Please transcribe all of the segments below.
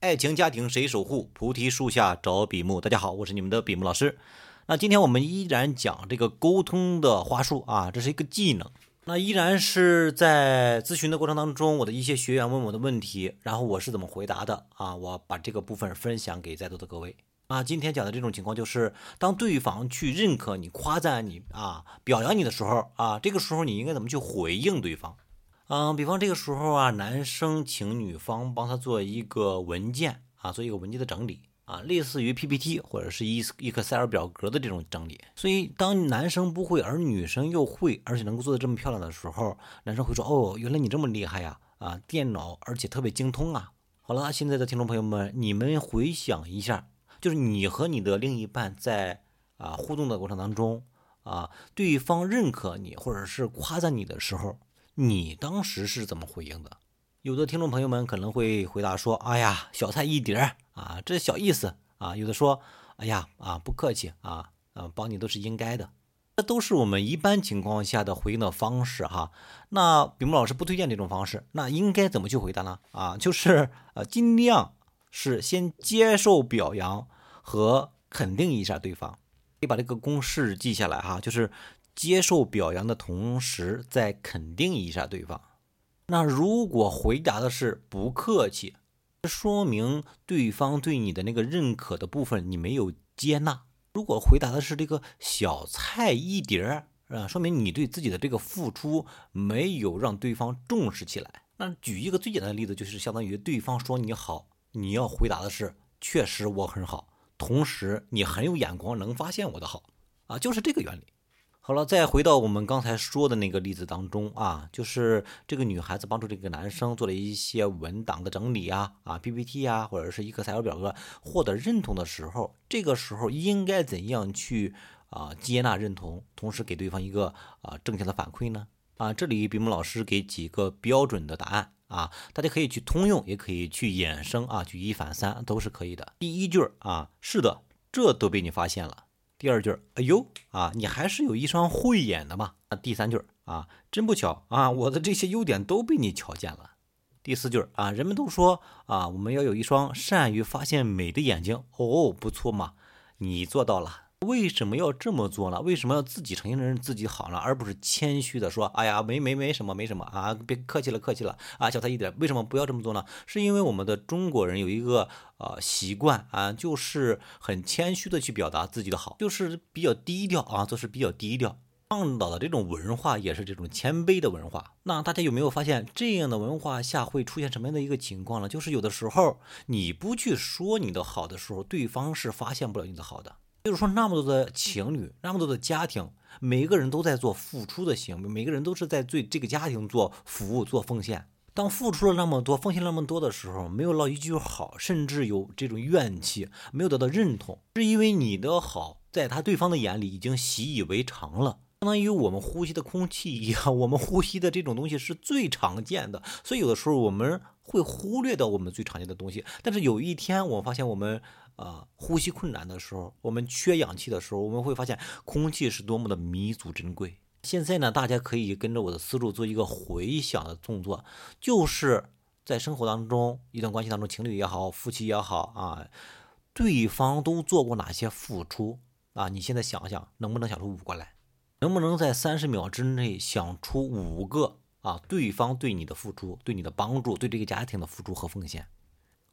爱情家庭谁守护？菩提树下找比目。大家好，我是你们的比目老师。那今天我们依然讲这个沟通的话术啊，这是一个技能。那依然是在咨询的过程当中，我的一些学员问我的问题，然后我是怎么回答的啊？我把这个部分分享给在座的各位。啊，今天讲的这种情况就是，当对方去认可你、夸赞你啊、表扬你的时候啊，这个时候你应该怎么去回应对方？嗯，比方这个时候啊，男生请女方帮他做一个文件啊，做一个文件的整理啊，类似于 PPT 或者是一一个 Excel 表格的这种整理。所以当男生不会，而女生又会，而且能够做的这么漂亮的时候，男生会说：“哦，原来你这么厉害呀！啊，电脑而且特别精通啊！”好了，现在的听众朋友们，你们回想一下。就是你和你的另一半在啊互动的过程当中啊，对方认可你或者是夸赞你的时候，你当时是怎么回应的？有的听众朋友们可能会回答说：“哎呀，小菜一碟啊，这小意思啊。”有的说：“哎呀啊，不客气啊，啊，帮你都是应该的。”这都是我们一般情况下的回应的方式哈。那比木老师不推荐这种方式，那应该怎么去回答呢？啊，就是呃尽量。是先接受表扬和肯定一下对方，可以把这个公式记下来哈，就是接受表扬的同时再肯定一下对方。那如果回答的是不客气，说明对方对你的那个认可的部分你没有接纳。如果回答的是这个小菜一碟儿啊，说明你对自己的这个付出没有让对方重视起来。那举一个最简单的例子，就是相当于对方说你好。你要回答的是，确实我很好，同时你很有眼光，能发现我的好啊，就是这个原理。好了，再回到我们刚才说的那个例子当中啊，就是这个女孩子帮助这个男生做了一些文档的整理啊啊 PPT 啊，或者是一个材料表格，获得认同的时候，这个时候应该怎样去啊接纳认同，同时给对方一个啊正向的反馈呢？啊，这里比木老师给几个标准的答案。啊，大家可以去通用，也可以去衍生啊，举一反三都是可以的。第一句啊，是的，这都被你发现了。第二句，哎呦啊，你还是有一双慧眼的嘛。啊，第三句啊，真不巧啊，我的这些优点都被你瞧见了。第四句啊，人们都说啊，我们要有一双善于发现美的眼睛。哦，不错嘛，你做到了。为什么要这么做呢？为什么要自己承认自己好呢？而不是谦虚的说：“哎呀，没没没什么，没什么啊，别客气了，客气了啊，小菜一碟。”为什么不要这么做呢？是因为我们的中国人有一个呃习惯啊，就是很谦虚的去表达自己的好，就是比较低调啊，做事比较低调。倡导的这种文化也是这种谦卑的文化。那大家有没有发现，这样的文化下会出现什么样的一个情况呢？就是有的时候你不去说你的好的时候，对方是发现不了你的好的。就是说，那么多的情侣，那么多的家庭，每个人都在做付出的行为，每个人都是在对这个家庭做服务、做奉献。当付出了那么多、奉献那么多的时候，没有落一句好，甚至有这种怨气，没有得到认同，是因为你的好在他对方的眼里已经习以为常了，相当于我们呼吸的空气一样，我们呼吸的这种东西是最常见的，所以有的时候我们会忽略掉我们最常见的东西。但是有一天，我发现我们。啊，呼吸困难的时候，我们缺氧气的时候，我们会发现空气是多么的弥足珍贵。现在呢，大家可以跟着我的思路做一个回想的动作，就是在生活当中，一段关系当中，情侣也好，夫妻也好啊，对方都做过哪些付出啊？你现在想想，能不能想出五个来？能不能在三十秒之内想出五个啊？对方对你的付出，对你的帮助，对这个家庭的付出和奉献？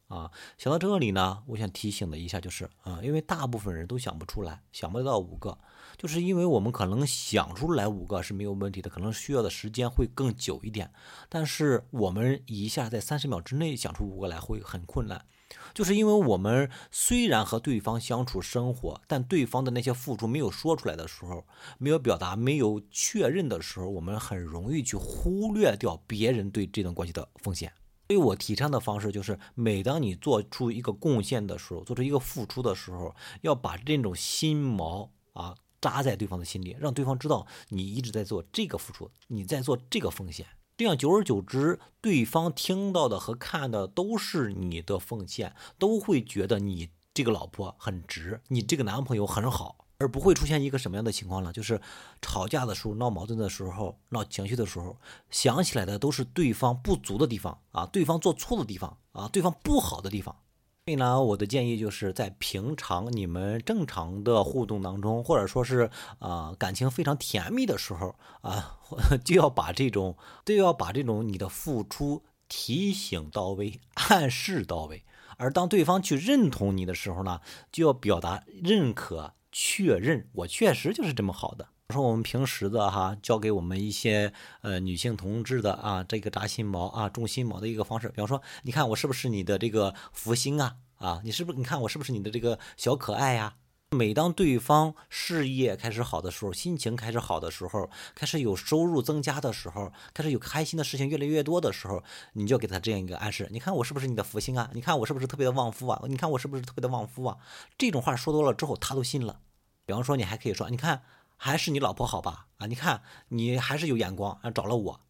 啊，想到这里呢，我想提醒的一下就是，啊，因为大部分人都想不出来，想不到五个，就是因为我们可能想出来五个是没有问题的，可能需要的时间会更久一点，但是我们一下在三十秒之内想出五个来会很困难，就是因为我们虽然和对方相处生活，但对方的那些付出没有说出来的时候，没有表达，没有确认的时候，我们很容易去忽略掉别人对这段关系的奉献。所以我提倡的方式就是，每当你做出一个贡献的时候，做出一个付出的时候，要把这种心锚啊扎在对方的心里，让对方知道你一直在做这个付出，你在做这个奉献。这样久而久之，对方听到的和看的都是你的奉献，都会觉得你这个老婆很值，你这个男朋友很好。而不会出现一个什么样的情况呢？就是吵架的时候、闹矛盾的时候、闹情绪的时候，想起来的都是对方不足的地方啊，对方做错的地方啊，对方不好的地方。所以呢，我的建议就是在平常你们正常的互动当中，或者说是啊感情非常甜蜜的时候啊，就要把这种都要把这种你的付出提醒到位，暗示到位。而当对方去认同你的时候呢，就要表达认可、确认，我确实就是这么好的。说我们平时的哈，教给我们一些呃女性同志的啊，这个扎心毛啊、种心毛的一个方式。比方说，你看我是不是你的这个福星啊？啊，你是不是？你看我是不是你的这个小可爱呀？每当对方事业开始好的时候，心情开始好的时候，开始有收入增加的时候，开始有开心的事情越来越多的时候，你就给他这样一个暗示。你看我是不是你的福星啊？你看我是不是特别的旺夫啊？你看我是不是特别的旺夫啊？这种话说多了之后，他都信了。比方说，你还可以说，你看。还是你老婆好吧？啊，你看你还是有眼光啊，找了我。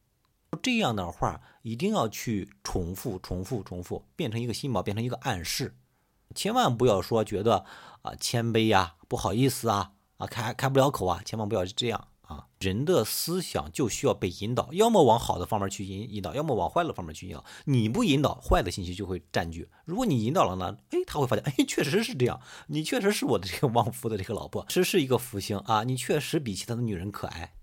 这样的话一定要去重复、重复、重复，变成一个心锚，变成一个暗示。千万不要说觉得啊谦卑呀、不好意思啊、啊开开不了口啊，千万不要这样。啊，人的思想就需要被引导，要么往好的方面去引引导，要么往坏的方面去引导。你不引导，坏的信息就会占据；如果你引导了呢，哎，他会发现，哎，确实是这样，你确实是我的这个旺夫的这个老婆，实是一个福星啊，你确实比其他的女人可爱。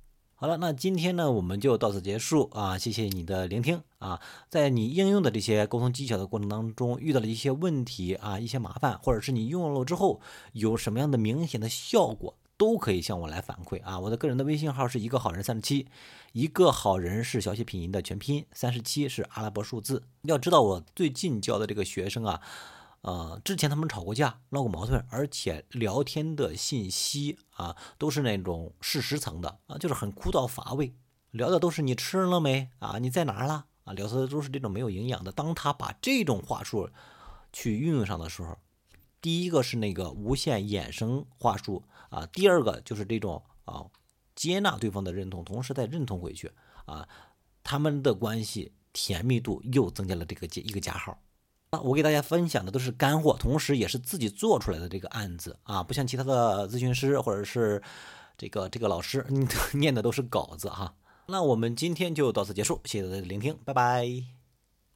好了，那今天呢，我们就到此结束啊，谢谢你的聆听啊，在你应用的这些沟通技巧的过程当中，遇到了一些问题啊，一些麻烦，或者是你用了之后有什么样的明显的效果。都可以向我来反馈啊！我的个人的微信号是一个好人三十七，一个好人是小写拼音的全拼，三十七是阿拉伯数字。要知道我最近教的这个学生啊，呃，之前他们吵过架，闹过矛盾，而且聊天的信息啊都是那种事实层的啊，就是很枯燥乏味，聊的都是你吃了没啊，你在哪了啊，聊的都是这种没有营养的。当他把这种话术去运用上的时候，第一个是那个无限衍生话术。啊，第二个就是这种啊，接纳对方的认同，同时再认同回去啊，他们的关系甜蜜度又增加了这个一个加号。我给大家分享的都是干货，同时也是自己做出来的这个案子啊，不像其他的咨询师或者是这个这个老师 念的都是稿子哈。那我们今天就到此结束，谢谢大家的聆听，拜拜。